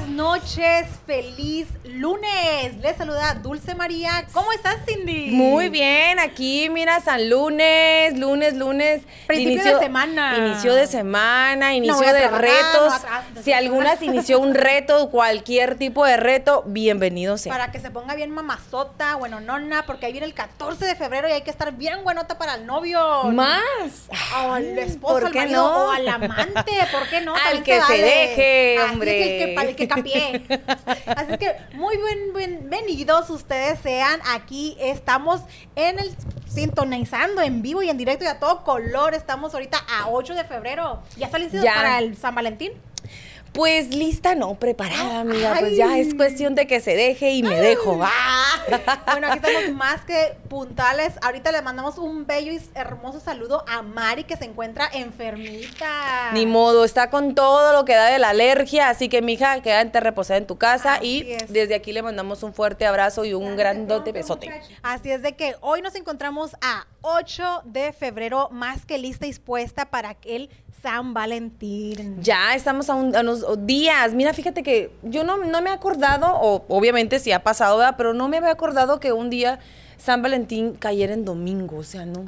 Buenas noches, feliz lunes. Les saluda Dulce María. ¿Cómo estás, Cindy? Muy bien, aquí mira San Lunes, lunes, lunes. Principio de semana. Inicio de semana, inicio de trabajar, retos. no atrás, no si algunas inició un reto, cualquier tipo de reto, bienvenido sea. Para que se ponga bien mamazota, bueno, nona, porque ahí viene el 14 de febrero y hay que estar bien buenota para el novio. Más. O al esposo, ¿Por al qué marido, no? o al amante, ¿por qué no? Al También que se vale. deje, Así hombre. el que, para el que capie. Así que muy buen, bienvenidos ustedes sean. Aquí estamos en el sintonizando en vivo y en directo y a todo color. Estamos ahorita a 8 de febrero. ¿Ya está listo para el San Valentín? Pues lista, no, preparada, amiga. Ay. Pues ya es cuestión de que se deje y me dejo. Ah. Bueno, aquí estamos más que puntales. Ahorita le mandamos un bello y hermoso saludo a Mari que se encuentra enfermita. Ni modo, está con todo lo que da de la alergia, así que mija, quédate reposada en tu casa Así y es. desde aquí le mandamos un fuerte abrazo y un grandote besote. Así es de que hoy nos encontramos a 8 de febrero, más que lista y dispuesta para el San Valentín. Ya estamos a, un- a unos días. Mira, fíjate que yo no, no me he acordado, o obviamente sí ha pasado, ¿verdad? pero no me había acordado que un día San Valentín cayera en domingo. O sea, no.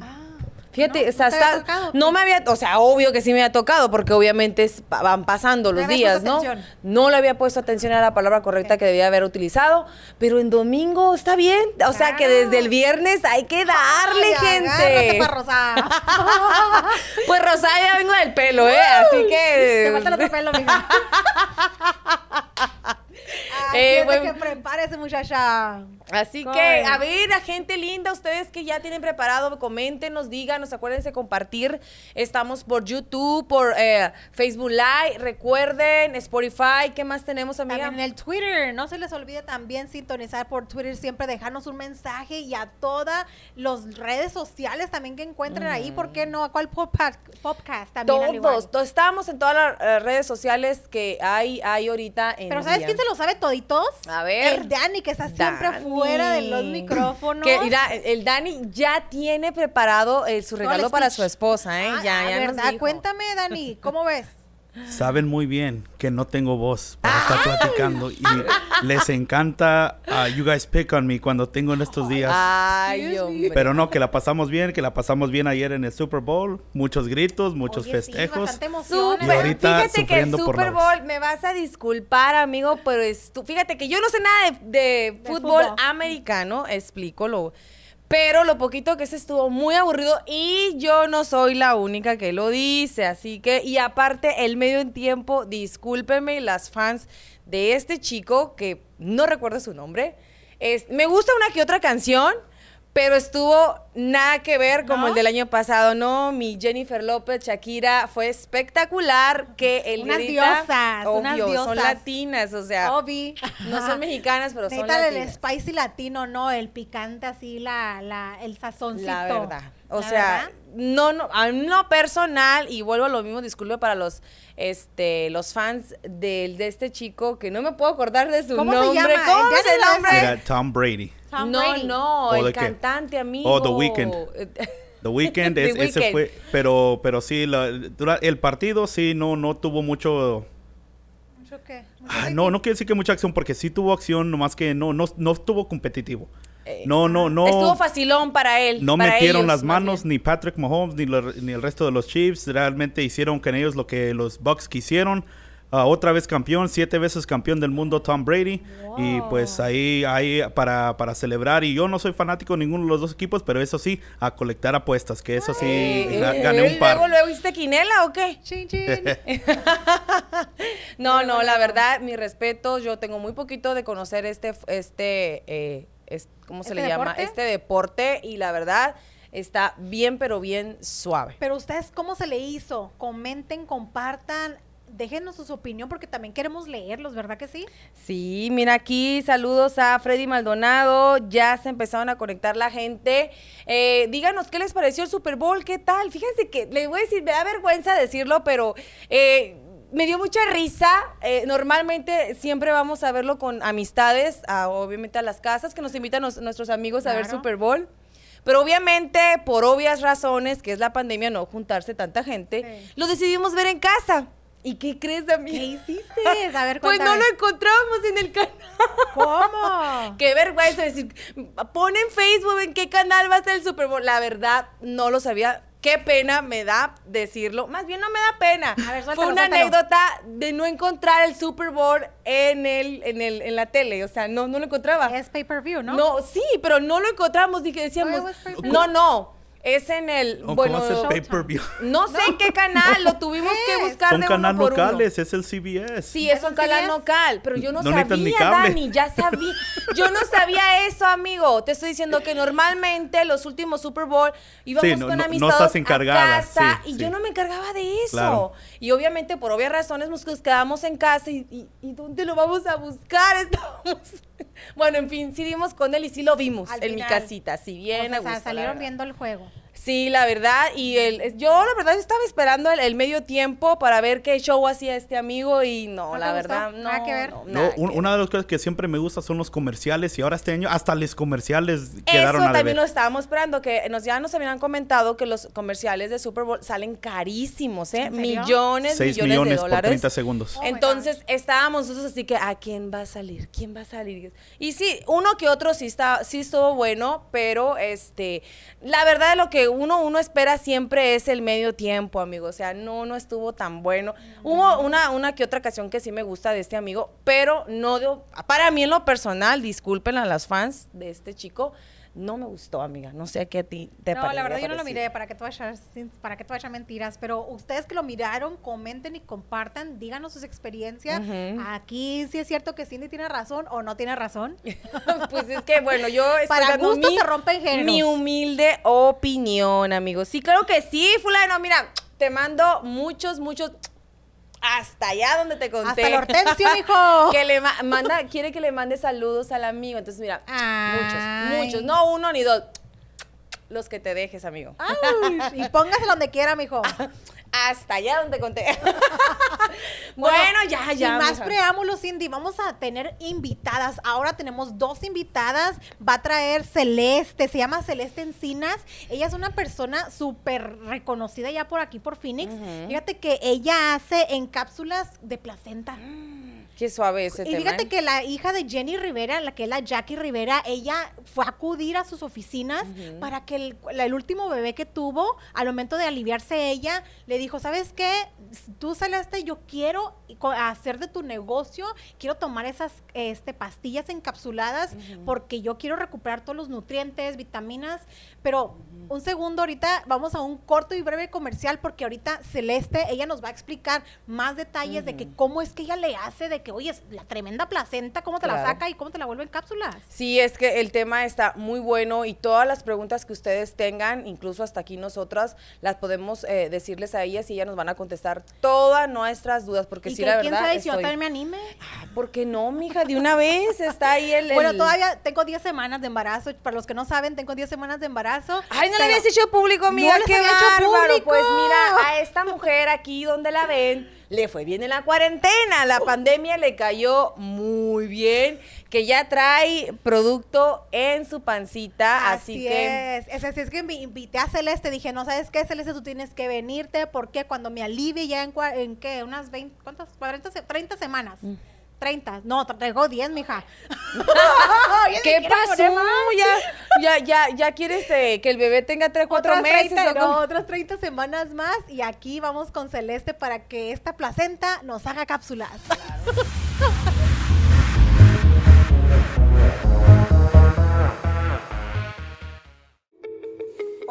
Fíjate, ¿no? o sea, ¿No te había está- no me había, o sea, obvio que sí me había tocado, porque obviamente es- van pasando los días, ¿no? atención. No le había puesto atención a la palabra correcta que debía haber utilizado, pero en domingo está bien. O sea, que desde el viernes hay que darle, Ay, gente. pa' Rosa. Pues Rosario ya vengo del pelo, ¿eh? Así que. Te falta el otro pelo, mija. Así Eh, es de buen- que prepárese, muchacha. Así ¿Cómo que, a ver, la gente linda, ustedes que ya tienen preparado, coméntenos, díganos, acuérdense de compartir. Estamos por YouTube, por eh, Facebook Live, recuerden, Spotify, ¿qué más tenemos, amiga? También en el Twitter. No se les olvide también sintonizar por Twitter, siempre dejarnos un mensaje y a todas las redes sociales también que encuentren ahí. ¿Por qué no? ¿A cuál podcast, podcast también? al igual? Todos, to- estamos en todas las eh, redes sociales que hay, hay ahorita en Pero ¿sabes día. quién se lo sabe toditos? A ver. El Dani, que está siempre Dani. fuera de los micrófonos. Que, mira, el Dani ya tiene preparado eh, su regalo para su esposa, ¿eh? Ah, ya, a ya ver, nos ah, dijo. Cuéntame, Dani, ¿cómo ves? Saben muy bien que no tengo voz para estar platicando y les encanta a You Guys Pick on Me cuando tengo en estos días. Ay, hombre. Pero no, que la pasamos bien, que la pasamos bien ayer en el Super Bowl. Muchos gritos, muchos Oye, sí, festejos. Súper. Y ahorita fíjate que el sufriendo por la Super. Bowl, me vas a disculpar, amigo, pero es tú- fíjate que yo no sé nada de, de fútbol, fútbol. americano, explícolo. Pero lo poquito que se estuvo muy aburrido y yo no soy la única que lo dice, así que y aparte el medio en tiempo, discúlpenme las fans de este chico que no recuerdo su nombre. Es, me gusta una que otra canción, pero estuvo nada que ver como ¿No? el del año pasado, ¿no? Mi Jennifer López, Shakira, fue espectacular que el Unas diosas, unas Obvio, son diosas. latinas, o sea, Obi. no son mexicanas, pero son Necesitan el latinas. spicy latino, ¿no? El picante así, la, la, el sazoncito. La verdad. O La sea, verdad. no, no, a no personal, y vuelvo a lo mismo, disculpe para los este los fans del de este chico que no me puedo acordar de su ¿Cómo se nombre. llama? ¿Cómo Ya es el nombre? Era Tom Brady. Tom no, Brady. no, ¿O el de cantante amigo. Oh, The Weeknd. The Weeknd, The ese Weeknd. fue, pero, pero sí, la- el partido sí no, no tuvo mucho, ¿Mucho qué? ¿Mucho Ah, no, no quiero decir que mucha acción, porque sí tuvo acción, nomás que no, no, no estuvo competitivo. Eh, No, no, no. Estuvo facilón para él. No para metieron ellos, las manos ni Patrick Mahomes ni, lo- ni el resto de los Chiefs. Realmente hicieron con ellos lo que los Bucks quisieron. Ah, otra vez campeón, siete veces campeón del mundo Tom Brady. Y pues ahí, ahí para, para celebrar. Y yo no soy fanático de ninguno de los dos equipos, pero eso sí, a colectar apuestas, que eso sí, Eh, ga- eh, gané un par. Luego, luego, ¿hiciste quinela o qué? Chin, chin. No, no, la verdad, mi respeto, yo tengo muy poquito de conocer este, este, eh, es- ¿cómo se ¿Este le llama? deporte? Este deporte y la verdad está bien, pero bien suave. Pero ustedes, ¿cómo se le hizo? Comenten, compartan, déjenos su opinión porque también queremos leerlos, ¿verdad que sí? Sí, mira aquí, saludos a Freddy Maldonado, ya se empezaron a conectar la gente. Eh, díganos qué les pareció el Super Bowl, qué tal. Fíjense que, les voy a decir, me da vergüenza decirlo, pero eh, me dio mucha risa. Eh, normalmente siempre vamos a verlo con amistades, a- obviamente a las casas, que nos invitan nos- nuestros amigos a ver. Super Bowl. Pero obviamente, por obvias razones, que es la pandemia, no juntarse tanta gente, Sí. lo decidimos ver en casa. ¿Y qué crees, ¿Qué amiga? hiciste? A ver, Pues no lo encontramos en el canal. ¿Cómo? Qué vergüenza decir, pon en Facebook en qué canal va a estar el Super Bowl. La verdad, no lo sabía. Qué pena me da decirlo. Más bien no me da pena. A ver, Fue suéltalo, una suéltalo. anécdota de no encontrar el Super Bowl en el, en el, en la tele. O sea, no, no lo encontraba. Es pay-per-view, ¿no? ¿no? sí, pero no lo encontramos. Dije, decíamos, no, no. Es en el, ¿Cómo bueno, no sé en qué canal, lo tuvimos que buscar Son de canales uno por uno. locales, es el CBS. Sí, es ¿Eso un canal local, pero yo no, No sabía. Dani, ya sabía. Yo no sabía eso, amigo. Te estoy diciendo que normalmente los últimos Super Bowl íbamos Sí, no- con no- no amistades estás encargada, a casa sí, y sí. yo no me encargaba de eso. Claro. Y obviamente por obvias razones nos quedamos en casa y, y- ¿y dónde lo vamos a buscar? Estábamos... Bueno, en fin, sí dimos con él y sí lo vimos Al en mi casita, sí, O bien sea, a gusto, la salieron viendo el juego. Sí, la verdad, y el, yo la verdad estaba esperando el, el medio tiempo para ver qué show hacía este amigo y no, ¿No la verdad, no. Nada que ver. no, No, nada un- que una de las cosas que siempre me gusta son los comerciales y ahora este año hasta los comerciales quedaron Eso a también lo estábamos esperando, que nos ya nos habían comentado que los comerciales de Super Bowl salen carísimos, ¿eh? Millones, 6 millones, millones de por dólares. 30 segundos. Oh Entonces estábamos nosotros así que, ¿a quién va a salir? ¿Quién va a salir? Y sí, uno que otro sí está, sí estuvo bueno, pero este, la verdad de lo que uno, uno espera siempre es el medio tiempo, amigo. O sea, no, no estuvo tan bueno. Hubo una, una que otra ocasión que sí me gusta de este amigo, pero no de, para mí en lo personal, disculpen a las fans de este chico, no me gustó, amiga. No sé qué a ti te no, pare- la verdad yo no lo miré, para que tú vayas, para que tú vayas mentiras, pero ustedes que lo miraron, comenten y compartan, díganos sus experiencias. Aquí sí es cierto que Cindy tiene razón o no tiene razón. pues es que, bueno, yo estoy Para dando gusto mi, se rompen géneros. mi humilde opinión, amigos. Sí, claro que sí, fulano. Mira, te mando muchos, muchos... Hasta allá donde te conté. Hasta el hortensio, mijo. que le ma- manda, quiere que le mande saludos al amigo. Entonces, mira, Ay. muchos, muchos. No uno ni dos. Los que te dejes, amigo. Ay, y póngase donde quiera, mijo. Hasta allá donde conté. bueno, ya, ya. Sin más preámbulos, Cindy, vamos a tener invitadas. Ahora tenemos dos invitadas. Va a traer Celeste, se llama Celeste Encinas. Ella es una persona súper reconocida ya por aquí, por Phoenix. Fíjate que ella hace en cápsulas de placenta. Qué suave ese Y tema. fíjate ¿eh? que la hija de Jenny Rivera, la que es la Jackie Rivera, ella fue a acudir a sus oficinas para que el, el último bebé que tuvo, al momento de aliviarse ella, le dijo, ¿sabes qué? Tú Celeste, yo quiero hacer de tu negocio, quiero tomar esas este, pastillas encapsuladas porque yo quiero recuperar todos los nutrientes, vitaminas, pero un segundo, ahorita vamos a un corto y breve comercial porque ahorita Celeste, ella nos va a explicar más detalles de que cómo es que ella le hace, de que, oye, es la tremenda placenta, cómo te la saca y cómo te la vuelve en cápsulas. Sí, es que el tema está muy bueno y todas las preguntas que ustedes tengan, incluso hasta aquí nosotras, las podemos eh, decirles a ellas y ellas nos van a contestar todas nuestras dudas, porque y sí, que la quién verdad. sabe si yo también me anime. Ah, ¿Por qué no, mija? De una vez está ahí el. Bueno, el- todavía tengo 10 semanas de embarazo. Para los que no saben, tengo 10 semanas de embarazo. Ay, no pero- habías hecho público, amiga, No qué bárbaro. público. Pues mira, a esta mujer aquí donde la ven, le fue bien en la cuarentena. La pandemia le cayó muy bien, que ya trae producto en su pancita, así, Así, que. es. Es así es que me invité a Celeste. Dije, no sabes qué, Celeste, tú tienes que venirte porque cuando me alivie ya en, en qué, unas 20, ¿cuántas? 40, se- 30 semanas. Mm. 30. No, traigo 10, mija. ¿Qué pasó? Ya, ya, ya, ya quieres eh, que el bebé tenga 3, 4 Otras meses. 30, ¿o no, otras 30 semanas más y aquí vamos con Celeste para que esta placenta nos haga cápsulas.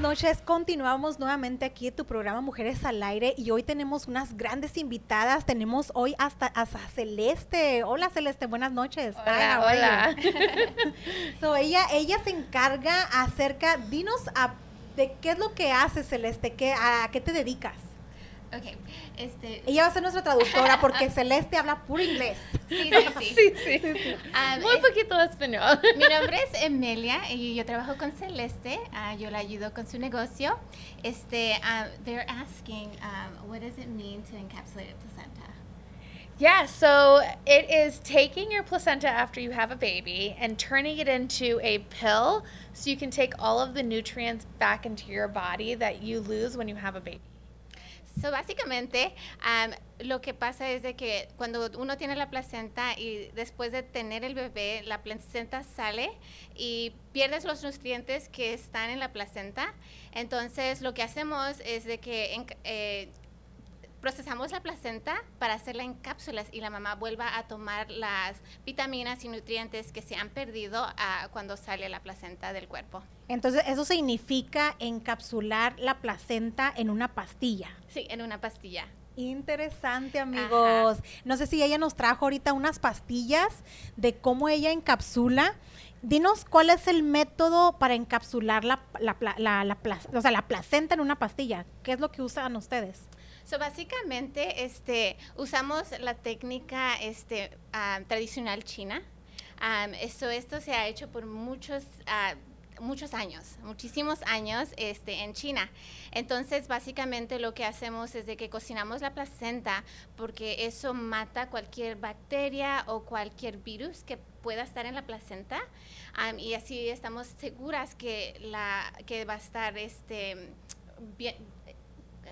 Buenas noches. Continuamos nuevamente aquí en tu programa Mujeres al Aire y hoy tenemos unas grandes invitadas. Tenemos hoy hasta a Celeste. Hola Celeste, buenas noches. Hola, hola. so, ella, ella se encarga acerca, dinos a, de qué es lo que hace Celeste, qué, a qué te dedicas. Ok, este... Ella va a ser nuestra traductora porque Celeste habla puro inglés. Sí, sí, sí. sí, sí, Um, Muy es, poquito español. Mi nombre es Emilia y yo trabajo con Celeste. Uh, yo la ayudo con su negocio. Este, uh, they're asking, um, what does it mean to encapsulate a placenta? Yeah, so it is taking your placenta after you have a baby and turning it into a pill so you can take all of the nutrients back into your body that you lose when you have a baby. So, básicamente, um, lo que pasa es de que cuando uno tiene la placenta y después de tener el bebé, la placenta sale y pierdes los nutrientes que están en la placenta. Entonces, lo que hacemos es de que eh, procesamos la placenta para hacerla en cápsulas y la mamá vuelva a tomar las vitaminas y nutrientes que se han perdido ah, cuando sale la placenta del cuerpo. Entonces, eso significa encapsular la placenta en una pastilla. Sí, en una pastilla. Interesante, amigos. No sé si ella nos trajo ahorita unas pastillas de cómo ella encapsula. Dinos cuál es el método para encapsular la, la, la, o sea, la placenta en una pastilla. ¿Qué es lo que usan ustedes? So, básicamente, este, usamos la técnica este, ah, tradicional china. Um, esto, esto se ha hecho por muchos, uh, muchos años, muchísimos años este, en China. Entonces, básicamente lo que hacemos es de que cocinamos la placenta porque eso mata cualquier bacteria o cualquier virus que pueda estar en la placenta um, y así estamos seguras que, la, que va a estar este, bien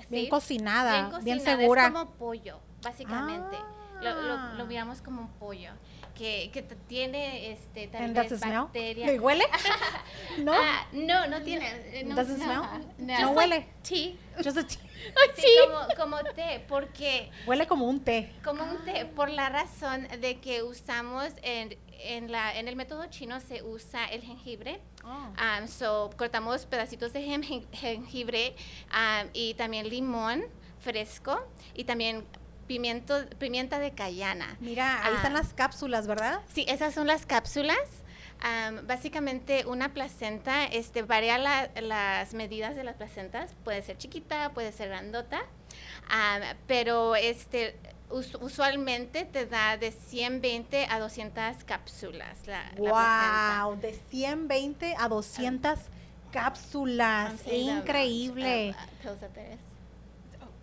bien cocinada, bien, segura. Es como pollo, básicamente. Lo, lo, miramos como un pollo que, que tiene este tal vez bacterias. ¿Y huele? no. Ah, no, no tiene. Eh, no, Does no, no, huele. Tea. Just a tea. Sí, como, como té, porque... Huele como un té. Como un té, por la razón de que usamos en, en, la, en el método chino se usa el jengibre. Oh. Um, so, cortamos pedacitos de jengibre um, y también limón fresco y también pimiento, pimienta de cayana. Mira, ahí están ah. las cápsulas, ¿verdad? Sí, esas son las cápsulas. Um, básicamente una placenta este, varía las medidas de las placentas, puede ser chiquita, puede ser grandota, pero este, usualmente te da de 120 a 200 cápsulas. La, wow, de 120 a 200 cápsulas, increíble.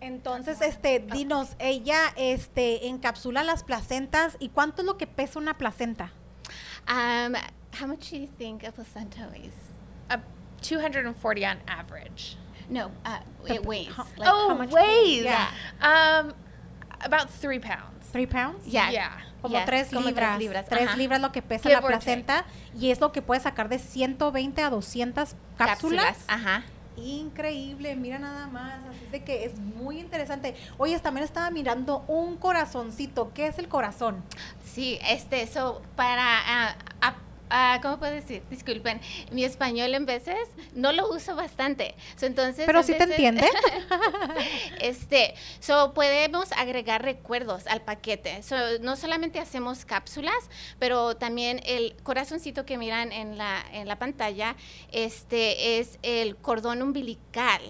Entonces, este, dinos, ella, este, encapsula las placentas y cuánto es lo que pesa una placenta? Um, how much do you think a placenta weighs? Uh, 240 on average. No, uh, it weighs. Like, oh, weighs. Yeah. Um, About three pounds. Three pounds? Yeah. Yeah. Como tres libras. Tres libras. Tres libras lo que pesa la placenta y es lo que puede sacar de 120 a 200 cápsulas. Ajá. Increíble, mira nada más, así de que es muy interesante. Oye, también estaba mirando un corazoncito, ¿qué es el corazón? Sí, este, eso para uh, Ah, ¿cómo puedo decir? Disculpen, mi español en veces no lo uso bastante. entonces, Pero sí te entiende. este, so podemos agregar recuerdos al paquete. no solamente hacemos cápsulas, pero también el corazoncito que miran en la, en la pantalla, este es el cordón umbilical.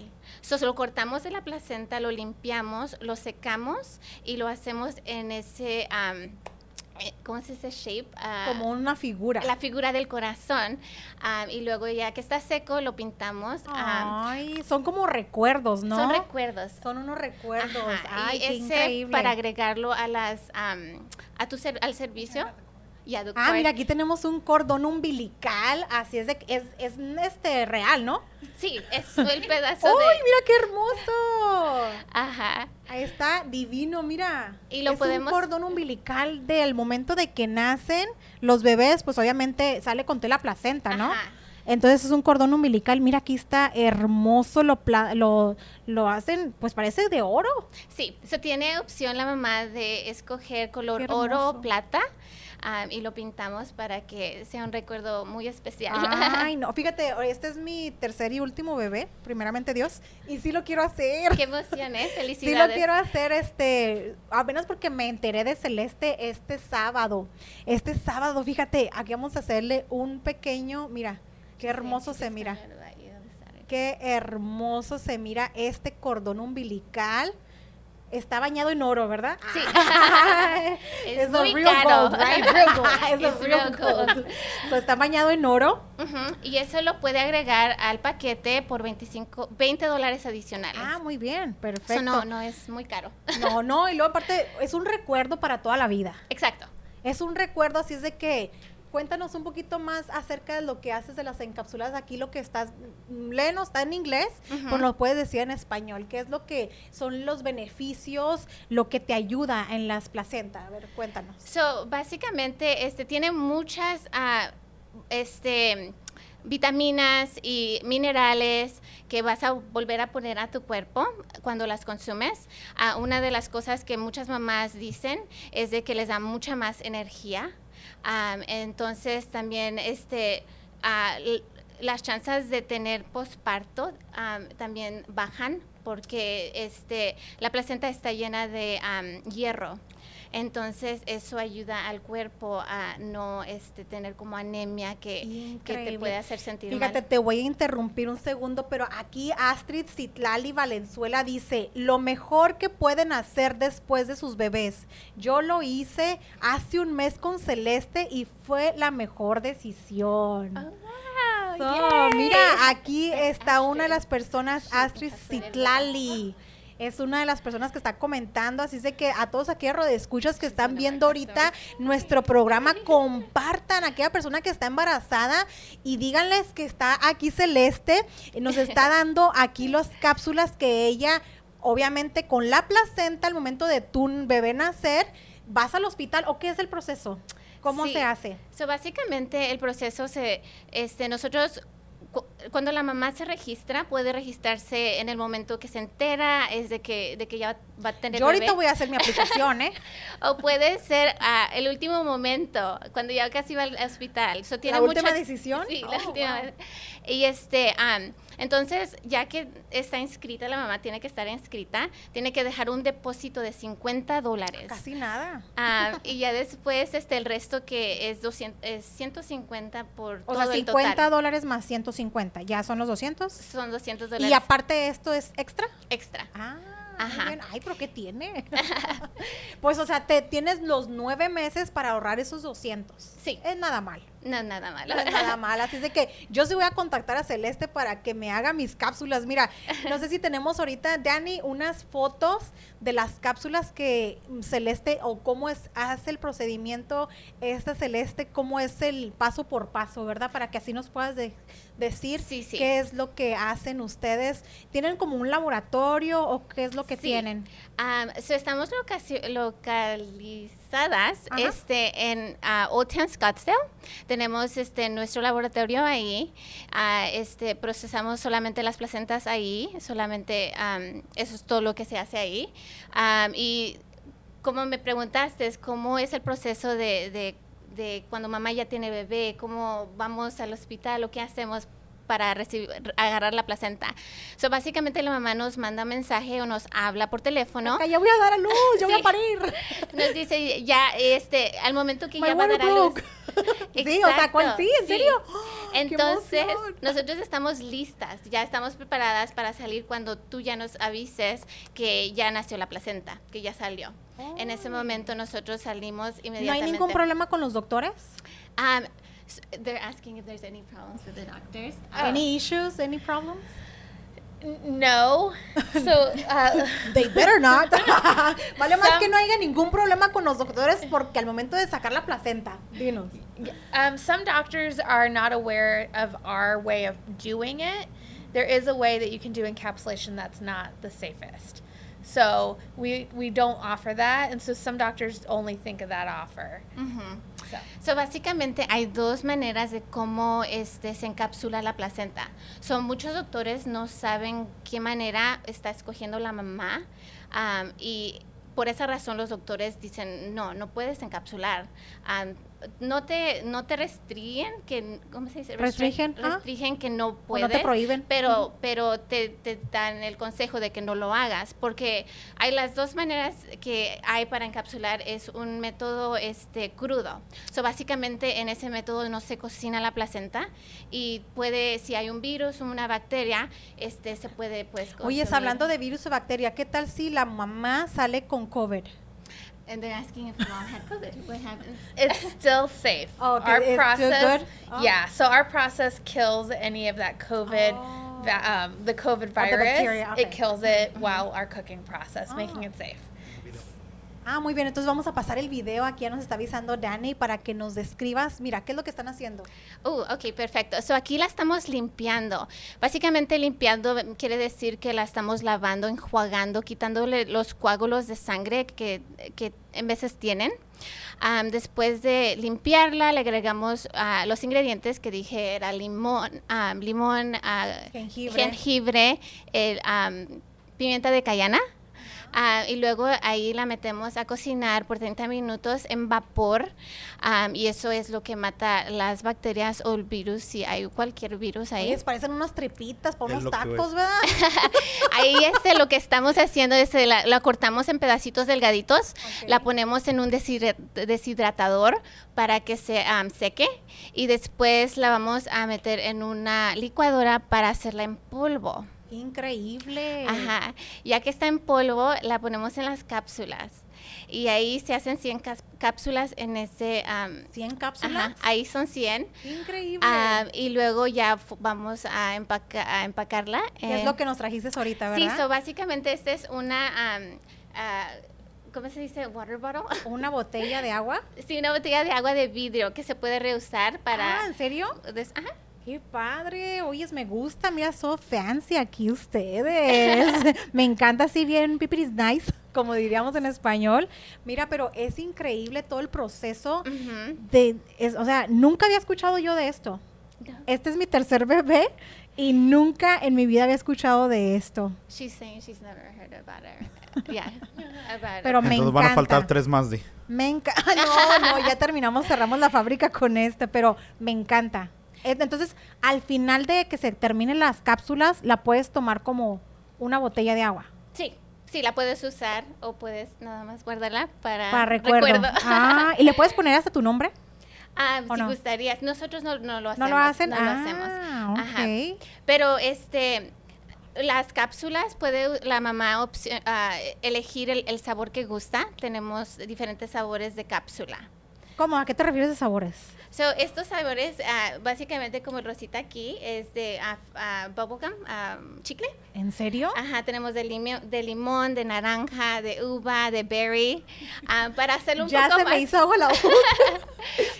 So, lo cortamos de la placenta, lo limpiamos, lo secamos y lo hacemos en ese... Eh, ¿cómo se dice shape? Ah, Como una figura. La figura del corazón. Ah, y luego ya que está seco, lo pintamos. Ah, Ay, son como recuerdos, ¿no? Son recuerdos. Son unos recuerdos. Ay, qué increíble. para agregarlo a las, a tu al servicio Ah, mira, aquí tenemos un cordón umbilical, así es de es, es este real, ¿no? Sí, es el pedazo ¡Uy, mira qué hermoso! Ajá. Ahí está, divino, mira. Y lo es podemos... un cordón umbilical del momento de que nacen los bebés, pues obviamente sale con tela placenta, ¿no? Ajá. Entonces es un cordón umbilical. Mira, aquí está hermoso, lo, lo, lo hacen, pues parece de oro. Sí, se tiene opción la mamá de escoger color oro o plata. Um, y lo pintamos para que sea un recuerdo muy especial. Ay, no, fíjate, este es mi tercer y último bebé, primeramente Dios, y sí lo quiero hacer. Qué emoción, ¿eh? Felicidades. Sí lo quiero hacer, este, apenas porque me enteré de Celeste este sábado. Este sábado, fíjate, aquí vamos a hacerle un pequeño, mira, qué hermoso se mira. Qué hermoso se mira este cordón umbilical está bañado en oro, ¿verdad? Sí. es, muy caro. es real gold. está bañado en oro. Y eso lo puede agregar al paquete por 25, 20 dólares adicionales. Ah, muy bien, perfecto. no, no es muy caro. No, no, y luego aparte es un recuerdo para toda la vida. Exacto. Es un recuerdo, así es de que cuéntanos un poquito más acerca de lo que haces de las encapsuladas. Aquí lo que estás, Leno está en inglés, pues lo puedes decir en español. ¿Qué es lo que son los beneficios, lo que te ayuda en las placentas? A ver, cuéntanos. So, básicamente, este, tiene muchas, uh, este vitaminas y minerales que vas a volver a poner a tu cuerpo cuando las consumes. Uh, una de las cosas que muchas mamás dicen es de que les da mucha más energía entonces también este, las chances de tener posparto también bajan porque este, la placenta está llena de hierro. Entonces eso ayuda al cuerpo a no este, tener como anemia que, te puede hacer sentir Fíjate, te voy a interrumpir un segundo, pero aquí Astrid Citlali Valenzuela dice, lo mejor que pueden hacer después de sus bebés. Yo lo hice hace un mes con Celeste y fue la mejor decisión. Oh, mira, aquí está una de las personas, Astrid Citlali es una de las personas que está comentando, así es que a todos aquellos escuchas que están viendo ahorita nuestro programa, compartan a aquella persona que está embarazada y díganles que está aquí Celeste, nos está dando aquí las cápsulas que ella, obviamente con la placenta al momento de tu bebé nacer, vas al hospital o qué es el proceso? ¿Cómo se hace? So, básicamente el proceso se, este, nosotros cuando la mamá se registra, puede registrarse en el momento que se entera, es de que, de que ya va a tener Yo ahorita voy a hacer mi aplicación, ¿eh? o puede ser ah, el último momento, cuando ya casi va al hospital. ¿La última decisión? Sí, la oh, última. Y este, entonces, ya que está inscrita, la mamá tiene que estar inscrita, tiene que dejar un depósito de 50 dólares. Casi nada. Ah, y ya después, este, el resto que es, 200, es 150 por o todo sea, 50 dólares más 150, ¿ya son los 200? Son 200 dólares. ¿Y aparte esto es extra? Extra. Ah. Ajá. Ay, pero ¿qué tiene? pues, o sea, te tienes los nueve meses para ahorrar esos 200. Sí. Es nada mal. No, nada mal. No nada mal. Así es de que yo sí voy a contactar a Celeste para que me haga mis cápsulas. Mira, no sé si tenemos ahorita, Dani, unas fotos de las cápsulas que Celeste o cómo es, hace el procedimiento esta Celeste, cómo es el paso por paso, ¿verdad? Para que así nos puedas decir qué es lo que hacen ustedes. ¿Tienen como un laboratorio o qué es lo que tienen? Um, estamos localizadas este, en uh, Old Town Scottsdale. Tenemos este, nuestro laboratorio ahí. Uh, este, procesamos solamente las placentas ahí. Solamente um, eso es todo lo que se hace ahí. Um, y como me preguntaste, ¿cómo es el proceso de, de de cuando mamá ya tiene bebé, cómo vamos al hospital o qué hacemos para recibir, agarrar la placenta. So, básicamente la mamá nos manda mensaje o nos habla por teléfono. ya voy a dar a luz, ya voy a parir. Nos dice ya, este, al momento que ya va a dar a luz. sí, o sea, ¿cuál, sí, ¿en serio? Entonces, nosotros estamos listas, ya estamos preparadas para salir cuando tú ya nos avises que ya nació la placenta, que ya salió. En ese momento nosotros salimos inmediatamente. ¿No hay ningún problema con los doctores? Um, So they're asking if there's any problems with the doctors. Oh. Any issues? Any problems? No. So, uh, They better not. vale más que no haya ningún problema con los doctores porque al momento de sacar la placenta. Dinos. Um, some doctors are not aware of our way of doing it. There is a way that you can do encapsulation that's not the safest. So we we don't offer that, and so some doctors only think of that offer. So. básicamente hay dos maneras de cómo este se encapsula la placenta. Son muchos doctores no saben qué manera está escogiendo la mamá y por esa razón los doctores dicen, no, no puedes encapsular. Ah, no te no te restringen que cómo se dice restringen ah. restringen que no puedes no te prohíben. pero pero te, te, dan el consejo de que no lo hagas porque hay las dos maneras que hay para encapsular es un método este crudo. So básicamente en ese método no se cocina la placenta y puede si hay un virus o una bacteria este se puede pues oye hablando de virus o bacteria qué tal si la mamá sale con COVID and they're asking if mom had COVID. What happens? It's still safe. Oh, our it's process, oh. yeah. So our process kills any of that COVID, oh. va- um, the COVID virus. The okay. It kills it mm-hmm. while our cooking process, making it safe. Ah, muy bien. Entonces vamos a pasar el video. Aquí ya nos está avisando Dani para que nos describas. Mira, ¿qué es lo que están haciendo? Uh, ok, perfecto. So aquí la estamos limpiando. Básicamente limpiando quiere decir que la estamos lavando, enjuagando, quitándole los coágulos de sangre que, que en veces tienen. Um, después de limpiarla, le agregamos uh, los ingredientes que dije, era limón, um, limón uh, jengibre, jengibre el, um, pimienta de cayena. Uh, y luego ahí la metemos a cocinar por 30 minutos en vapor um, y eso es lo que mata las bacterias o el virus, si hay cualquier virus ahí. Oye, parecen unas tripitas para unos tacos, ¿verdad? ahí este, lo que estamos haciendo es eh, la, la cortamos en pedacitos delgaditos, okay. la ponemos en un deshidratador para que se um, seque y después la vamos a meter en una licuadora para hacerla en polvo. Increíble. Ajá. Ya que está en polvo, la ponemos en las cápsulas. Y ahí se hacen 100 cápsulas en ese... Um, ¿100 cápsulas? Ajá, ahí son 100. Increíble. Y luego ya vamos a, empaca a empacarla. ¿Qué es lo que nos trajiste ahorita, verdad? Sí, so básicamente esta es una... Um, uh, ¿Cómo se dice? Water bottle. ¿Una botella de agua? Sí, una botella de agua de vidrio que se puede reusar para... Ah, ¿en serio? Des Ajá. Qué padre, oyes, me gusta, mira, so fancy aquí ustedes. me encanta así bien pipiris nice, como diríamos en español. Mira, pero es increíble todo el proceso uh -huh. de, es, o sea, nunca había escuchado yo de esto. No. Este es mi tercer bebé y nunca en mi vida había escuchado de esto. She's saying she's never heard about it. Yeah, about Pero it. me Entonces encanta. van a faltar tres más de. Me encanta. No, no, ya terminamos, cerramos la fábrica con este, pero me encanta. Entonces, al final de que se terminen las cápsulas, la puedes tomar como una botella de agua. Sí, sí, la puedes usar o puedes nada más guardarla para, para recuerdo. recuerdo. Ah, ¿y le puedes poner hasta tu nombre? Ah, si no? gustarías. Nosotros no, no, lo hacemos. ¿No lo hacen? No ah, lo hacemos. Okay. Ajá. Pero este las cápsulas puede la mamá uh, elegir el, el, sabor que gusta. Tenemos diferentes sabores de cápsula. ¿Cómo? ¿A qué te refieres de sabores? So, estos sabores, uh, básicamente como el rosita aquí, es de uh, uh, bubblegum, chicle. ¿En serio? Ajá, tenemos de, lim de, limón, de naranja, de uva, de berry. para hacerlo un ya poco se más... me hizo agua la boca.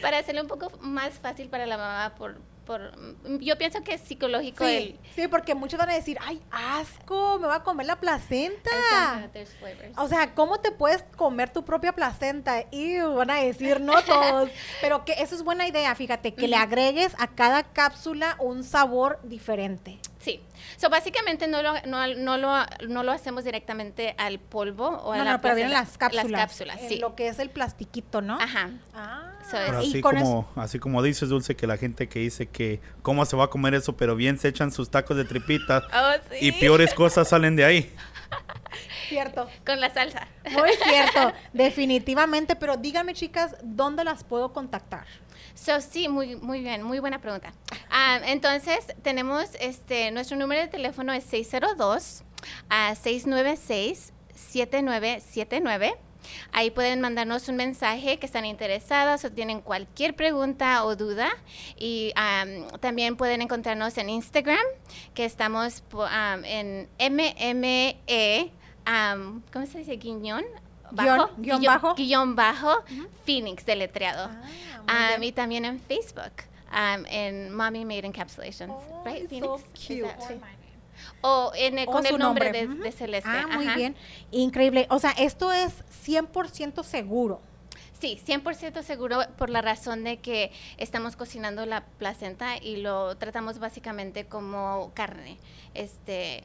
para hacerlo un poco más fácil para la mamá por, por, yo pienso que es psicológico sí, el... sí, porque muchos van a decir, ay, asco, me va a comer la placenta. O sea, ¿cómo te puedes comer tu propia placenta? Y van a decir, no todos. Pero que eso es buena idea, fíjate, que le agregues a cada cápsula un sabor diferente. Sí. So, básicamente no lo, no, no, lo, no lo hacemos directamente al polvo o a no, la no, pero vienen las cápsulas. Las cápsulas, sí. Lo que es el plastiquito, ¿no? Ajá. Ah. Pero así, como, así como dices, Dulce, que la gente que dice que cómo se va a comer eso, pero bien se echan sus tacos de tripitas oh, sí. y peores cosas salen de ahí. Cierto. Con la salsa. Muy cierto, definitivamente. Pero díganme, chicas, ¿dónde las puedo contactar? So, sí, muy, muy bien, muy buena pregunta. Um, entonces, tenemos este, nuestro número de teléfono es 602 a 696 7979. Ahí pueden mandarnos un mensaje que están interesadas o tienen cualquier pregunta o duda. Y um, también pueden encontrarnos en Instagram, que estamos um, en MME, um, ¿cómo se dice? Guiñón. Bajo, guion, guion bajo. Guión bajo, uh -huh. Phoenix deletreado. Ah, y también en Facebook, en Mommy Made Encapsulations. Oh, right, Phoenix? So cute. O en el, o con el nombre, nombre. De, uh -huh. de, Celeste. Ah, muy bien. Increíble. O sea, esto es 100% seguro. Sí, 100% seguro por la razón de que estamos cocinando la placenta y lo tratamos básicamente como carne. Este,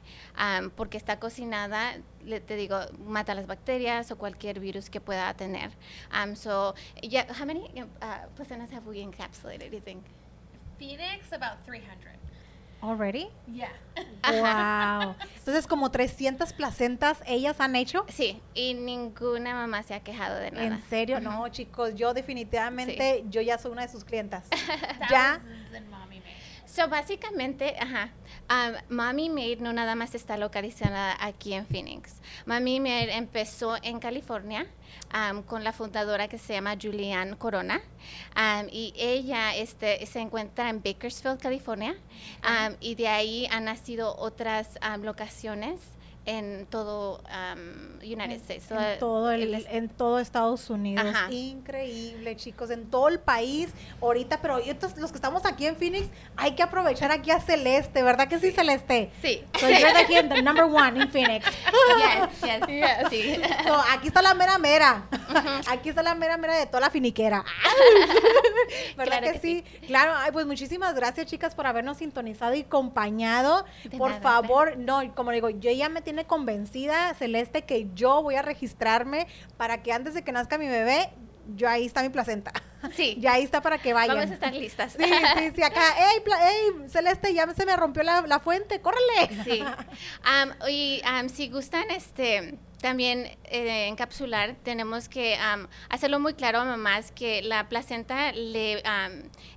porque está cocinada, le, te digo, mata las bacterias o cualquier virus que pueda tener. Um, so, yeah, how many uh, placentas have we encapsulated, do you think? Phoenix, about 300. Already? Yeah. Wow. Entonces, como 300 placentas ellas han hecho. Sí, y ninguna mamá se ha quejado de nada. ¿En serio? No, chicos, yo definitivamente, yo ya soy una de sus clientas. ya. So, básicamente, ajá, um, Mommy Made no nada más está localizada aquí en Phoenix. Mommy Made empezó en California um, con la fundadora que se llama Julianne Corona. um, y ella este, se encuentra en Bakersfield, California. um, y de ahí han nacido otras um, locaciones en todo um, United States. So, En todo, el, el en todo Estados Unidos. Ajá. Increíble, chicos. En todo el país. Ahorita, pero estos, los que estamos aquí en Phoenix, hay que aprovechar aquí a Celeste, ¿verdad que sí, Celeste? Sí. So you're the, here, the number one in Phoenix. Yes, yes, Yes. sí. So, aquí está la mera mera. Aquí está la mera mera de toda la finiquera. ¿Verdad Claro que, que sí? Claro, ay, pues muchísimas gracias, chicas, por habernos sintonizado y acompañado. De por nada. favor, no, como digo, yo ya me tiene convencida, Celeste, que yo voy a registrarme para que antes de que nazca mi bebé, yo ahí está mi placenta. Sí. Ya ahí está para que vayan. Vamos a estar listas. Sí, sí, sí, acá, ey, Celeste, ya se me rompió la, la fuente, córrele. Sí. Am, y am, si gustan este también eh, encapsular, tenemos que am, hacerlo muy claro a mamás que la placenta le,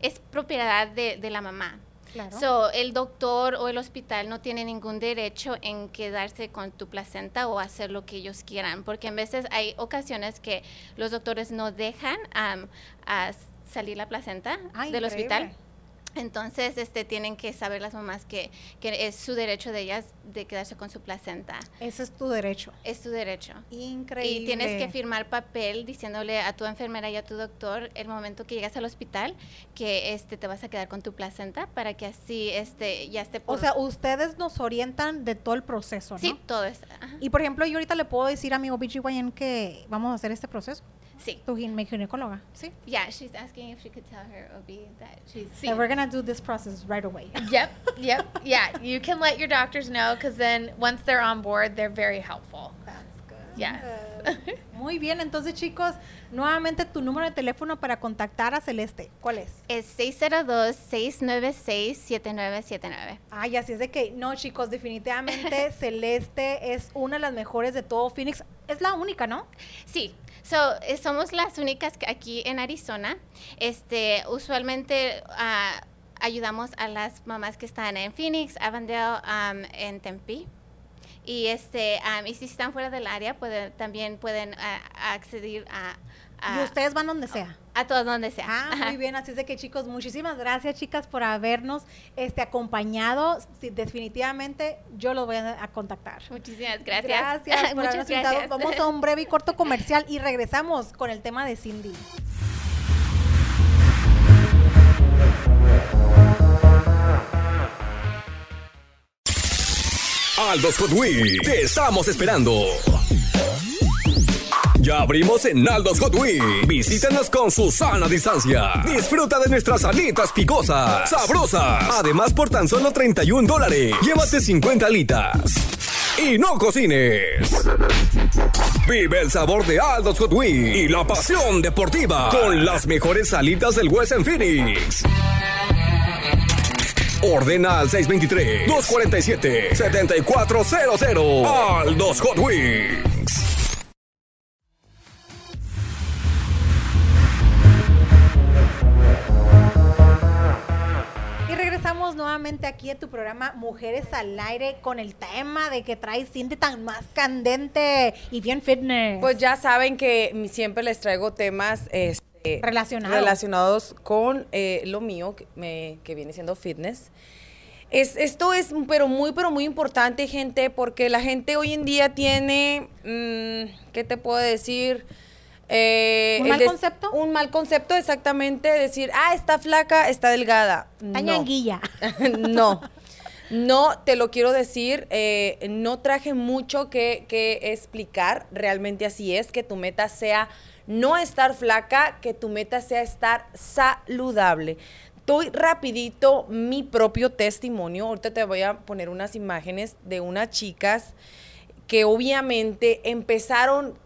es propiedad de, de la mamá. Claro. So, el doctor o el hospital no tiene ningún derecho en quedarse con tu placenta o hacer lo que ellos quieran, porque en veces hay ocasiones que los doctores no dejan am, a salir la placenta Ah, del hospital. Entonces, este, tienen que saber las mamás que, que es su derecho de ellas de quedarse con su placenta. Ese es tu derecho. Es su derecho. Increíble. Y tienes que firmar papel diciéndole a tu enfermera y a tu doctor el momento que llegas al hospital que este te vas a quedar con tu placenta para que así este ya esté O sea, ustedes nos orientan de todo el proceso, ¿no? sí, todo es ajá. Y por ejemplo, yo ahorita le puedo decir a mi OBGYN que vamos a hacer este proceso. Sí. Mi ginecóloga, ¿sí? Yeah, she's asking if she could tell her OB that she's Sí. That we're gonna do this process right away. Yep, yep, yeah. You can let your doctors know because then once they're on board, they're very helpful. That's good. Yes. Muy bien, entonces chicos, nuevamente tu número de teléfono para contactar a Celeste. ¿Cuál es? es 602-696-7979. Ay, así es de que, no chicos, definitivamente Celeste es una de las mejores de todo Phoenix. Es la única, ¿no? Sí, so, eh, somos las únicas que aquí en Arizona. Este, usualmente ah, ayudamos a las mamás que están en Phoenix, Avondale, um, en Tempe. Y este, um, y si están fuera del área, pueden, también pueden ah, acceder a, a, y ustedes van donde sea. a todo donde sea. Ah, Ajá. muy bien, así es de que chicos, muchísimas gracias chicas por habernos este, acompañado. Sí, definitivamente yo los voy a, a contactar. Muchísimas gracias. Gracias por Muchas habernos invitado. gracias. Vamos a un breve y corto comercial y regresamos con el tema de Cindy. Aldos Hot Wheels, te estamos esperando. Ya abrimos en Aldos Hot Wheels. Visítanos con su sana distancia. Disfruta de nuestras alitas picosas, sabrosas. Además, por tan solo 31 dólares, llévate 50 alitas. Y no cocines. Vive el sabor de Aldos Hot y la pasión deportiva con las mejores alitas del West en Phoenix. Ordena al 623-247-7400. Aldos Hot. Nuevamente aquí a tu programa Mujeres al Aire con el tema de que trae Cindy tan más candente y bien fitness. Pues ya saben que siempre les traigo temas este, Relacionados. relacionados con eh, lo mío, que, me- que viene siendo fitness. Es, esto es pero muy, pero muy importante, gente, porque la gente hoy en día tiene, mm, ¿qué te puedo decir? Eh, ¿Un mal des- concepto? Un mal concepto, exactamente, decir, ah, está flaca, está delgada. Está No. no. No, te lo quiero decir, eh, no traje mucho que, que explicar, realmente así es, que tu meta sea no estar flaca, que tu meta sea estar saludable. Doy rapidito mi propio testimonio. Ahorita te voy a poner unas imágenes de unas chicas que obviamente empezaron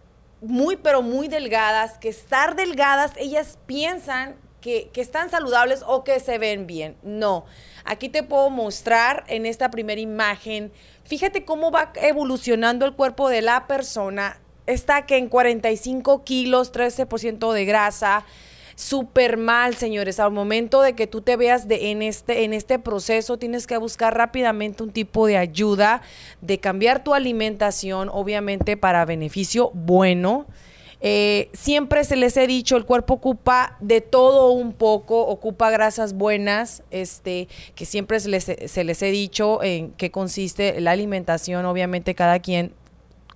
muy, pero muy delgadas, que estar delgadas, ellas piensan que, que, están saludables o que se ven bien. No, aquí te puedo mostrar en esta primera imagen, fíjate cómo va evolucionando el cuerpo de la persona. Está que en 45 kilos, 13% de grasa, súper mal, señores. Al momento de que tú te veas de, en, este, en este proceso, tienes que buscar rápidamente un tipo de ayuda, de cambiar tu alimentación, obviamente para beneficio bueno. Eh, siempre se les he dicho, el cuerpo ocupa de todo un poco, ocupa grasas buenas, este, que siempre se les, se les he dicho en qué consiste la alimentación, obviamente cada quien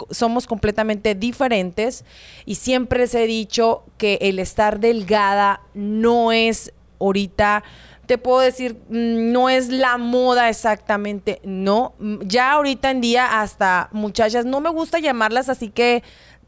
somos completamente diferentes y siempre les he dicho que el estar delgada no es ahorita te puedo decir, mm, no es la moda exactamente, no. Ya ahorita en día hasta muchachas, no me gusta llamarlas así que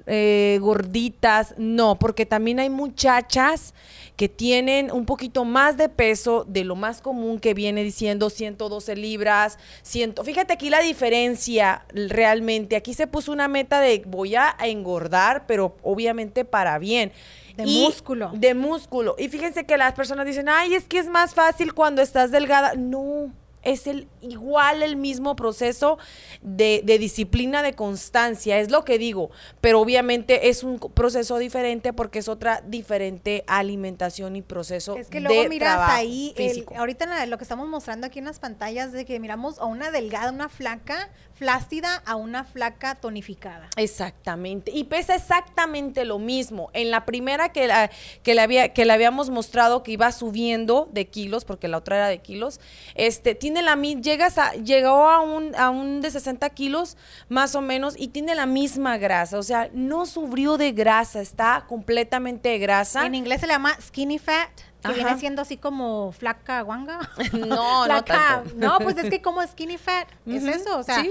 eh, gorditas, no, porque también hay muchachas que tienen un poquito más de peso de lo más común que viene diciendo 112 libras, 100. Fíjate aquí la diferencia realmente. Aquí se puso una meta de voy a engordar, pero obviamente para bien. De músculo. De músculo. Y fíjense que las personas dicen, ay, es que es más fácil cuando estás delgada. No, es el igual el mismo proceso de, disciplina, de constancia, es lo que digo, pero obviamente es un proceso diferente porque es otra diferente alimentación y proceso. Es que luego miras ahí, ahorita lo que estamos mostrando aquí en las pantallas, de que miramos a una delgada, una flaca, flácida, a una flaca tonificada. Exactamente, y pesa exactamente lo mismo. En la primera que, la, que, le, había, que le habíamos mostrado que iba subiendo de kilos, porque la otra era de kilos, este, tiene la llegas a, llegó a un, a un de 60 kilos más o menos y tiene la misma grasa, o sea, no subió de grasa, está completamente de grasa. En inglés se le llama skinny fat. Que viene siendo así como flaca guanga. No, no tanto. No, pues es que como skinny fat, es eso? O sea,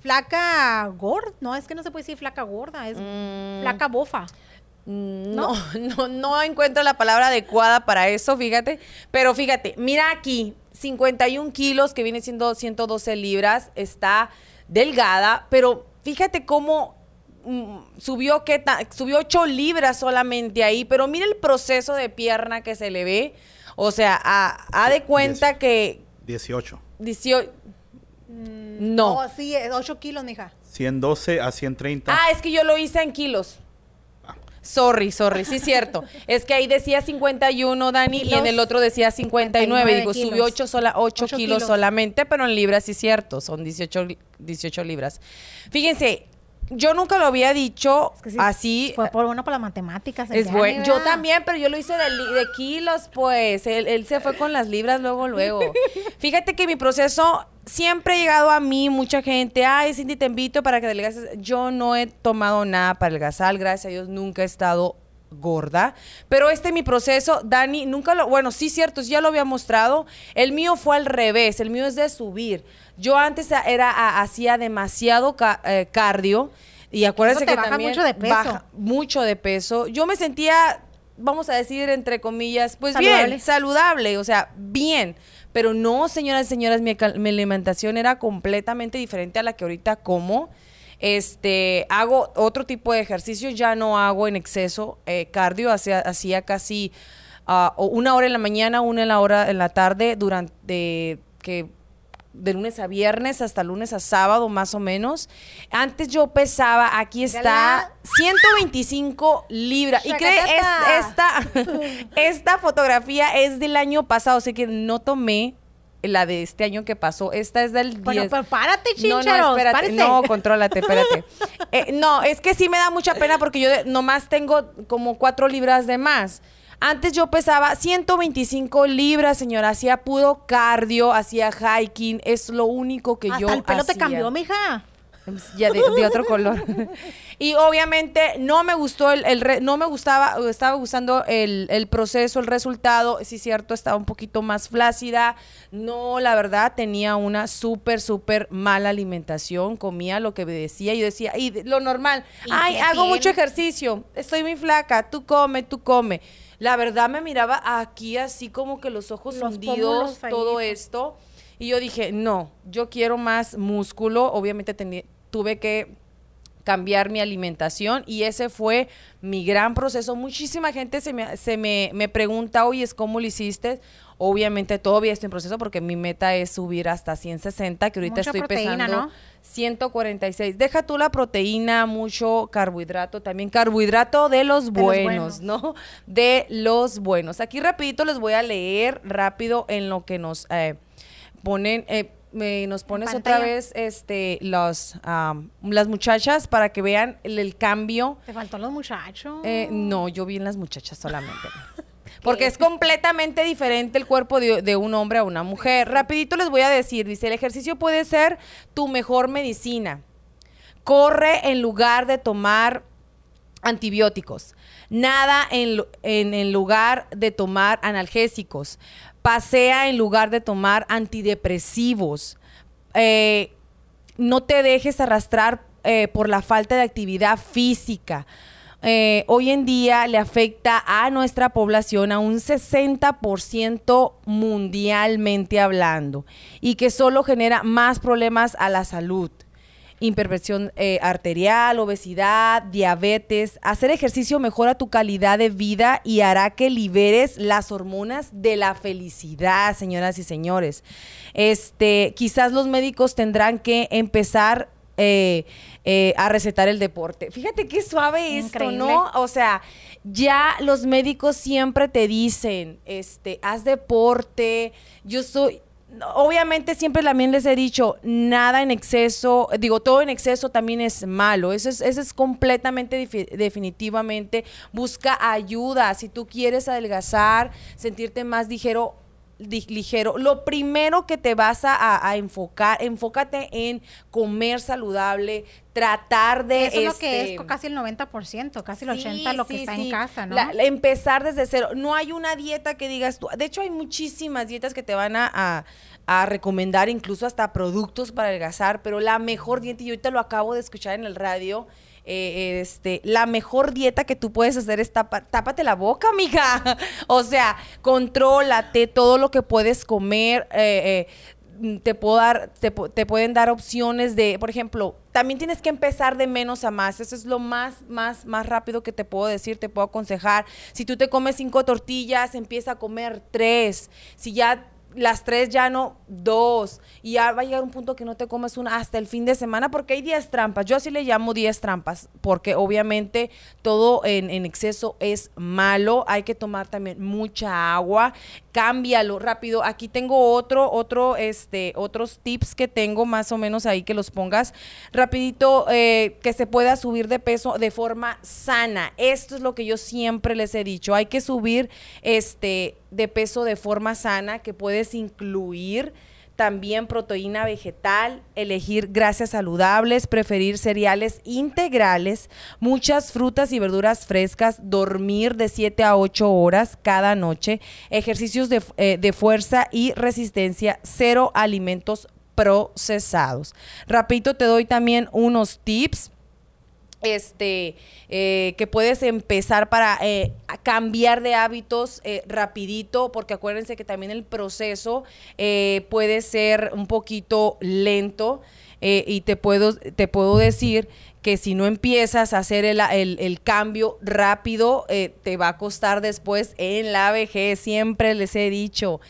flaca gorda, no, es que no se puede decir flaca gorda, es mm. flaca bofa. Mm, no, no, no encuentro la palabra adecuada para eso, fíjate. Pero fíjate, mira aquí, 51 kilos, que viene siendo 112 libras, está delgada, pero fíjate cómo mm, subió, que subió 8 libras solamente ahí, pero mira el proceso de pierna que se le ve. O sea, ha, de cuenta que... 18. 18. Mm, no. sí, 8 kilos, mija. 112 a 130. Ah, es que yo lo hice en kilos. Sorry, sorry, sí es cierto. es que ahí decía 51, Dani, y en el otro decía 59. Digo, subió 8, sola, 8, kilos, solamente, pero en libras sí es cierto, son 18, 18 libras. Fíjense, yo nunca lo había dicho así. Fue por bueno para las matemáticas. Es bueno. Yo también, pero yo lo hice de, de kilos, pues. Él, él, se fue con las libras luego, luego. Fíjate que mi proceso siempre ha llegado a mí mucha gente. Ay, Cindy, te invito para que adelgaces. Yo no he tomado nada para adelgazar. Gracias a Dios, nunca he estado gorda. Pero este es mi proceso, Dani, nunca lo, bueno, sí cierto, ya lo había mostrado. El mío fue al revés, el mío es de subir. Yo antes era hacía demasiado eh, cardio y acuérdense que baja mucho de peso. Baja mucho de peso. Yo me sentía, vamos a decir entre comillas, pues bien, saludable, o sea, bien. Pero no, señoras y señoras, mi, alimentación era completamente diferente a la que ahorita como. Este, hago otro tipo de ejercicio, ya no hago en exceso eh, cardio, hacía, hacía casi uh, una hora en la mañana, una en la hora en la tarde durante que de lunes a viernes hasta lunes a sábado más o menos. Antes yo pesaba, aquí está, 125 libras. Y cree, esta, esta fotografía es del año pasado, así que no tomé la de este año que pasó. Esta es del 10. Bueno, pero párate, No, no, espérate. No, contrólate, espérate. Eh, no, es que sí me da mucha pena porque yo nomás tengo como cuatro libras de más. Antes yo pesaba 125 libras, señora. Hacía puro cardio, hacía hiking. Es lo único que yo el pelo te cambió, mija. ya de, otro color. y obviamente no me gustó el, el no me gustaba, estaba gustando el, el, proceso, el resultado. Sí, cierto, estaba un poquito más flácida. No, la verdad, tenía una súper, súper mala alimentación. Comía lo que me decía. Yo decía, y lo normal, ay, hago mucho ejercicio, estoy muy flaca, tú come, tú come. La verdad me miraba aquí así como que los ojos hundidos, todo esto. Y yo dije, no, yo quiero más músculo. Obviamente tuve que cambiar mi alimentación y ese fue mi gran proceso. Muchísima gente se me, se me, me pregunta, oye, ¿cómo lo hiciste? Obviamente todavía estoy en proceso porque mi meta es subir hasta 160, que ahorita estoy pesando 146. Deja tú la proteína, mucho carbohidrato, también carbohidrato de los, buenos, ¿no? De los buenos. Aquí rapidito les voy a leer rápido en lo que nos... Eh, ponen, eh, nos pones otra vez este los las muchachas para que vean el, cambio. ¿Te faltó los muchachos? Eh, no, yo vi en las muchachas solamente. Porque es completamente diferente el cuerpo de, de, un hombre a una mujer. Rapidito les voy a decir, dice, el ejercicio puede ser tu mejor medicina. Corre en lugar de tomar antibióticos. Nada en, en, en lugar de tomar analgésicos pasea en lugar de tomar antidepresivos. Eh, no te dejes arrastrar eh, por la falta de actividad física. Eh, hoy en día le afecta a nuestra población a un 60% mundialmente hablando y que solo genera más problemas a la salud hipertensión eh, arterial, obesidad, diabetes. Hacer ejercicio mejora tu calidad de vida y hará que liberes las hormonas de la felicidad, señoras y señores. Este, quizás los médicos tendrán que empezar eh, eh, a recetar el deporte. Fíjate qué suave esto, ¿no? O sea, ya los médicos siempre te dicen, este, haz deporte. Yo soy, obviamente siempre también les he dicho, nada en exceso, digo, todo en exceso también es malo. Eso es, eso es completamente definitivamente. Busca ayuda. Si tú quieres adelgazar, sentirte más ligero, ligero. Lo primero que te vas a, enfocar, enfócate en comer saludable, tratar de... Eso es lo que es este, casi el 90%, casi el 80% lo que está en casa, ¿no? empezar desde cero. No hay una dieta que digas tú. De hecho, hay muchísimas dietas que te van a, a, recomendar, incluso hasta productos para adelgazar, pero la mejor dieta, y yo ahorita lo acabo de escuchar en el radio, eh, este, la mejor dieta que tú puedes hacer es tápate la boca, amiga. o sea, contrólate todo lo que puedes comer. Eh, eh, te puedo dar, te, pueden dar opciones de, por ejemplo, también tienes que empezar de menos a más. Eso es lo más, más, más rápido que te puedo decir, te puedo aconsejar. Si tú te comes cinco tortillas, empieza a comer tres. Si ya las tres ya no, dos. Y ya va a llegar un punto que no te comes una hasta el fin de semana porque hay 10 trampas. Yo así le llamo 10 trampas porque obviamente todo en, en, exceso es malo. Hay que tomar también mucha agua. Cámbialo rápido. Aquí tengo otro, otro, este, otros tips que tengo más o menos ahí que los pongas rapidito eh, que se pueda subir de peso de forma sana. Esto es lo que yo siempre les he dicho. Hay que subir este de peso de forma sana que puedes incluir también proteína vegetal, elegir grasas saludables, preferir cereales integrales, muchas frutas y verduras frescas, dormir de 7 a 8 horas cada noche, ejercicios de, eh, de fuerza y resistencia, cero alimentos procesados. Rapidito te doy también unos tips este, eh, que puedes empezar para eh, cambiar de hábitos eh, rapidito, porque acuérdense que también el proceso puede ser un poquito lento y te puedo, te puedo decir que si no empiezas a hacer el, el cambio rápido, te va a costar después en la vejez, siempre les he dicho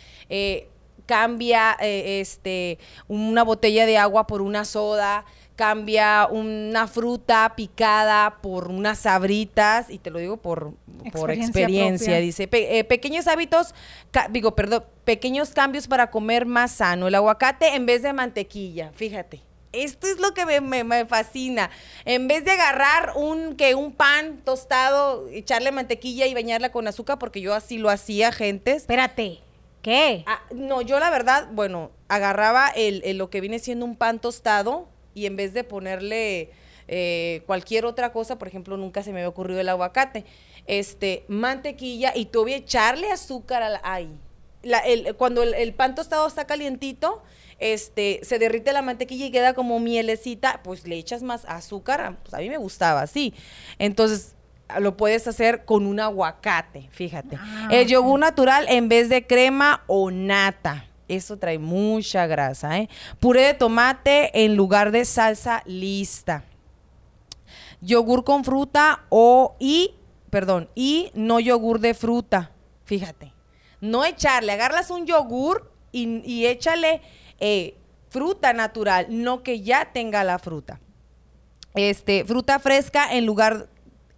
cambia este una botella de agua por una soda, cambia una fruta picada por unas sabritas, y te lo digo por experiencia, por experiencia dice, eh, pequeños hábitos, digo, perdón, pequeños cambios para comer más sano, el aguacate en vez de mantequilla, fíjate. Esto es lo que me, me, fascina. En vez de agarrar un, que un pan tostado, echarle mantequilla y bañarla con azúcar, porque yo así lo hacía, gente. Espérate, ¿qué? Ah, no, yo la verdad, bueno, agarraba el, lo que viene siendo un pan tostado, y en vez de ponerle eh, cualquier otra cosa, por ejemplo, nunca se me había ocurrido el aguacate, este, mantequilla y tú echarle azúcar al, ahí. cuando el, pan tostado está calientito, este, se derrite la mantequilla y queda como mielecita, pues le echas más azúcar, pues a mí me gustaba así. Entonces, lo puedes hacer con un aguacate, fíjate. Ah, el yogur natural en vez de crema o nata. Eso trae mucha grasa, ¿eh? Puré de tomate en lugar de salsa lista. Yogur con fruta o y, perdón, y no yogur de fruta. Fíjate. No echarle, agarras un yogur y, échale eh, fruta natural, no que ya tenga la fruta. Este, fruta fresca en lugar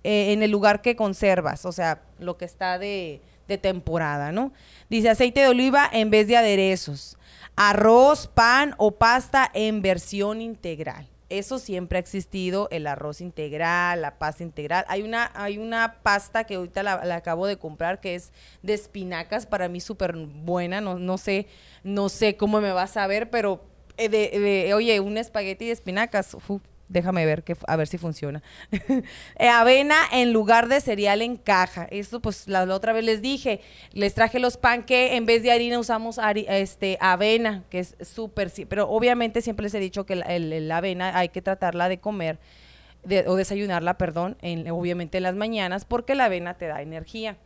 eh, en el lugar que conservas, o sea, lo que está de, de temporada, ¿no? Dice aceite de oliva en vez de aderezos, arroz, pan o pasta en versión integral. Eso siempre ha existido, el arroz integral, la pasta integral. Hay una, hay una pasta que ahorita la, acabo de comprar que es de espinacas, para mí súper buena, no, no, sé, no sé cómo me va a saber, pero eh, de, oye, un espagueti de espinacas, Déjame ver que, a ver si funciona. Eh, avena en lugar de cereal en caja. Esto, pues, la, otra vez les dije. Les traje los pan que en vez de harina usamos este, avena, que es súper. Pero obviamente siempre les he dicho que la, avena hay que tratarla de comer, o desayunarla, perdón, en, obviamente en las mañanas, porque la avena te da energía.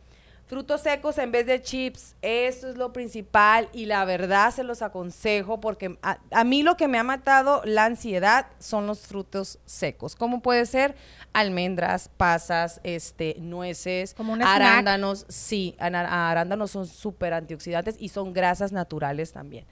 Frutos secos en vez de chips, eso es lo principal y la verdad se los aconsejo porque a, mí lo que me ha matado la ansiedad son los frutos secos. ¿Cómo puede ser? Almendras, pasas, este, nueces, arándanos. Sí, arándanos son súper antioxidantes y son grasas naturales también.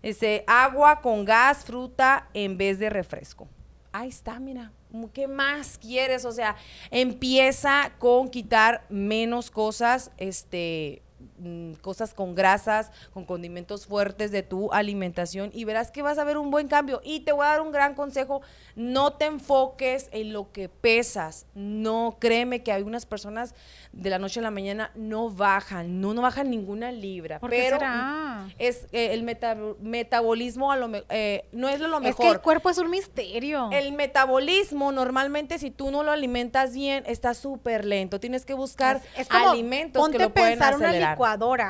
Este, agua con gas, fruta en vez de refresco. Ahí está, mira, ¿Qué más quieres? O sea, empieza con quitar menos cosas, este, Mm, cosas con grasas, con condimentos fuertes de tu alimentación y verás que vas a ver un buen cambio. Y te voy a dar un gran consejo, no te enfoques en lo que pesas. No, créeme que hay unas personas de la noche a la mañana no bajan, no, no bajan ninguna libra. pero es eh, el metabolismo a lo eh, no es lo mejor. Es que el cuerpo es un misterio. El metabolismo normalmente si tú no lo alimentas bien está súper lento. Tienes que buscar alimentos que lo pueden acelerar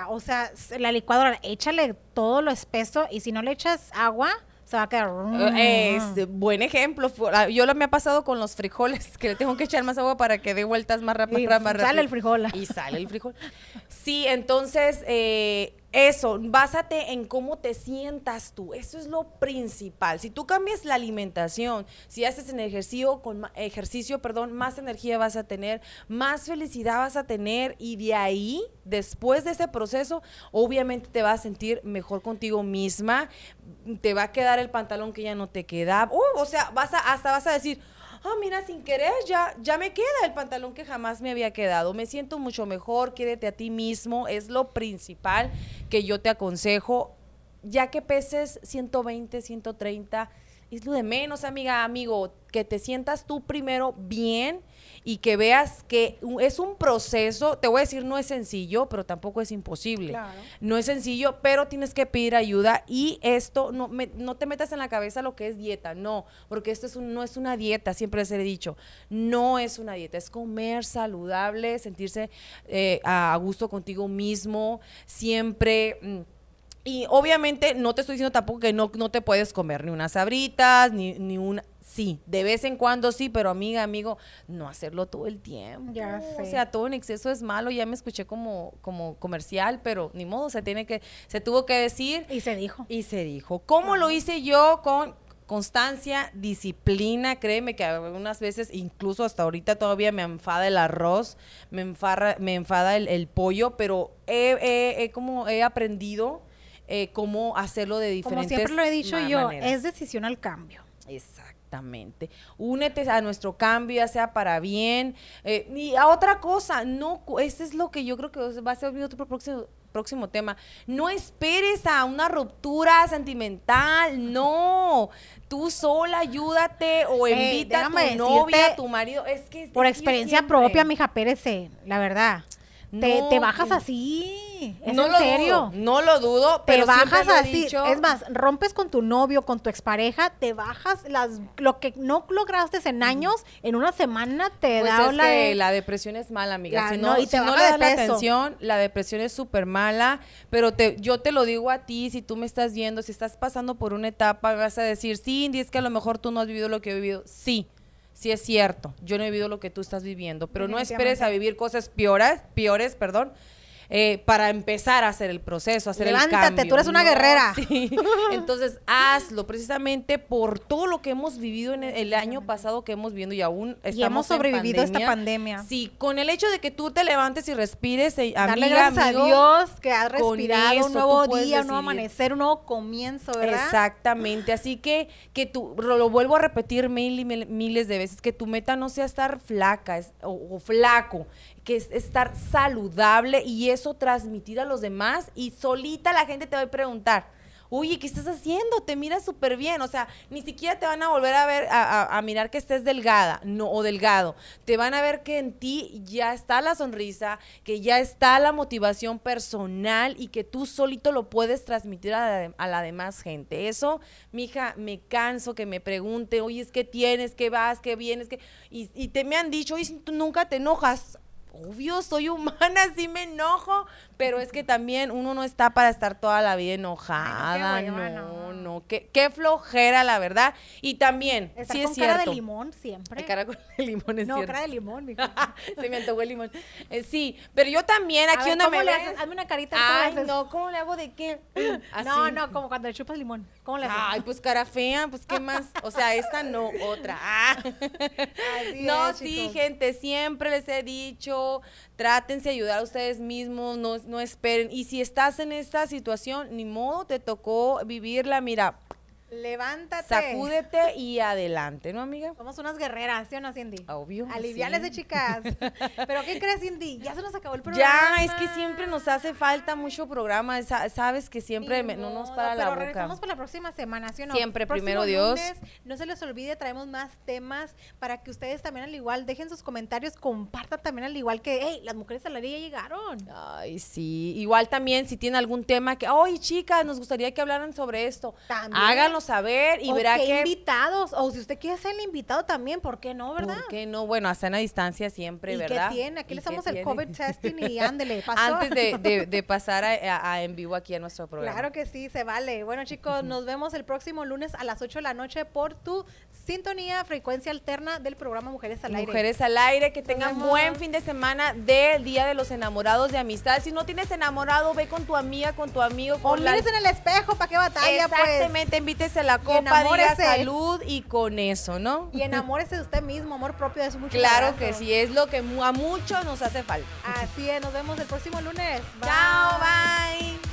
o sea, la licuadora, échale todo lo espeso y si no le echas agua, se va a quedar. Eh, es buen ejemplo. Ah, yo lo me ha pasado con los frijoles, que le tengo que echar más agua para que dé vueltas más rápido. Y sale el frijol. Y sale el frijol. Sí, entonces eh, eso, básate en cómo te sientas tú. Eso es lo principal. Si tú cambias la alimentación, si haces en ejercicio, con ejercicio, perdón, más energía vas a tener, más felicidad vas a tener y de ahí, después de ese proceso, obviamente te vas a sentir mejor contigo misma, te va a quedar el pantalón que ya no te queda. Uh, o sea, vas a, hasta vas a decir, ah, mira, sin querer ya, ya me queda el pantalón que jamás me había quedado. Me siento mucho mejor, quédate a ti mismo, es lo principal que yo te aconsejo. Ya que peses 120, 130, es lo de menos, amiga, amigo, que te sientas tú primero bien y que veas que es un proceso, te voy a decir, no es sencillo, pero tampoco es imposible. No es sencillo, pero tienes que pedir ayuda y esto, no, no te metas en la cabeza lo que es dieta, no, porque esto es no es una dieta, siempre les he dicho, no es una dieta, es comer saludable, sentirse eh, a gusto contigo mismo, siempre... Mm, y obviamente no te estoy diciendo tampoco que no, no te puedes comer ni unas sabritas, ni, ni un... Sí, de vez en cuando sí, pero amiga, amigo, no hacerlo todo el tiempo. Ya sé. O sea, todo en exceso es malo. Ya me escuché como, como comercial, pero ni modo, se tiene que, se tuvo que decir. Y se dijo. Y se dijo. ¿Cómo lo hice yo con constancia, disciplina, créeme que algunas veces, incluso hasta ahorita todavía me enfada el arroz, me, enfada, me enfada el, pollo, pero he, como he aprendido eh, cómo hacerlo de diferentes Como siempre lo he dicho yo, es decisión al cambio. Exactamente. Únete a nuestro cambio, ya sea para bien. Eh, y a otra cosa, no, ese es lo que yo creo que va a ser otro próximo, próximo tema. No esperes a una ruptura sentimental, no. Tú sola ayúdate o invita a tu novia, a tu marido. Es que por experiencia propia, mija, Pérez, la verdad. Te, No, te bajas que- así. ¿Es no en lo serio? dudo, no lo dudo, te pero bajas lo así. dicho. Es más, rompes con tu novio, con tu expareja, te bajas las lo que no lograste en años, en una semana te Pues da es la, que la depresión es mala, amiga. La- si no, no, y te si no le de das la atención, la depresión es súper mala. Pero te, yo te lo digo a ti, si tú me estás viendo, si estás pasando por una etapa, vas a decir, sí, Indy, es que a lo mejor tú no has vivido lo que he vivido. Sí, sí es cierto. Yo no he vivido lo que tú estás viviendo. Pero no esperes a vivir cosas peores, peores, perdón. Eh, para empezar a hacer el proceso, a hacer Levántate, el cambio. tú eres una guerrera. sí. Entonces, hazlo precisamente por todo lo que hemos vivido en el, el año pasado que hemos vivido y aún estamos y hemos en sobrevivido a esta pandemia. Sí, con el hecho de que tú te levantes y respires, eh, Darle amiga, gracias amigo, a Dios que has respirado eso un nuevo día, un nuevo amanecer, un nuevo comienzo, ¿verdad? Exactamente, así que que tú, lo, lo vuelvo a repetir mil y mil- miles de veces, que tu meta no sea estar flaca es- o, o flaco, que es estar saludable y eso transmitir a los demás y solita la gente te va a preguntar. Oye, ¿qué estás haciendo? Te miras súper bien. O sea, ni siquiera te van a volver a ver, a, mirar que estés delgada no, o delgado. Te van a ver que en ti ya está la sonrisa, que ya está la motivación personal y que tú solito lo puedes transmitir a la, a la demás gente. Eso, mija, me canso que me pregunte, oye, es que tienes, que vas, que vienes, que... Y, y te me han dicho, oye, tú nunca te enojas. Obvio, soy humana, sí me enojo, pero es que también uno no está para estar toda la vida enojada. Ay, no, no, no, no. qué, qué flojera, la verdad. Y también, Estar sí con es cara cierto. de limón siempre. Cara con el limón es no, cierto. cara de limón, mija. Se me antojó el limón. Eh, sí, pero yo también, aquí ver, donde ¿cómo me le haces? Hazme una carita. ¿cómo le Ay, no, ¿cómo le hago de qué? Así. No, no, como cuando le chupas limón. ¿Cómo le haces? Ay, pues cara fea, pues qué más. O sea, esta no, otra. Ah. Así no, es, sí, chicos. gente, siempre les he dicho, trátense de ayudar a ustedes mismos, no, no esperen. Y si estás en esta situación, ni modo, te tocó vivirla, mira, Levántate. sacúdete y adelante, ¿no, amiga? Somos unas guerreras, ¿sí o no, Cindy? Obvio, Aliviales sí. de chicas. ¿Pero qué crees, Cindy? Ya se nos acabó el programa. Ya, es que siempre nos hace falta mucho programa, sa- sabes que siempre me- no nos para la pero boca. regresamos para la próxima semana, ¿sí o no? Siempre, Próximo primero Dios. no se les olvide, traemos más temas para que ustedes también al igual dejen sus comentarios, compartan también al igual que, hey, las mujeres a la ya llegaron. Ay, sí. Igual también si tienen algún tema que, oye, chicas, nos gustaría que hablaran sobre esto. También. Háganlo saber y o verá qué que... invitados, o si usted quiere ser el invitado también, ¿por qué no, verdad? ¿Por qué no? Bueno, la distancia siempre, ¿Y ¿verdad? qué tiene? Aquí ¿Y le qué hacemos el? COVID testing y ándele, pasó. Antes de, de- de pasar a, a- a en vivo aquí a nuestro programa. Claro que sí, se vale. Bueno, chicos, nos vemos el próximo lunes a las 8 de la noche por tu sintonía, frecuencia alterna del programa Mujeres al Aire. Mujeres al aire, que tengan buen fin de semana del Día de los Enamorados de Amistad. Si no tienes enamorado, ve con tu amiga, con tu amigo, O con la... mires en el espejo, ¿para qué batalla, pues? Exactamente, tómese la copa, diga salud y con eso, ¿no? Y enamórese de usted mismo, amor propio es mucho. Claro que sí, es lo que a muchos nos hace falta. Así es, nos vemos el próximo lunes. Chao, bye.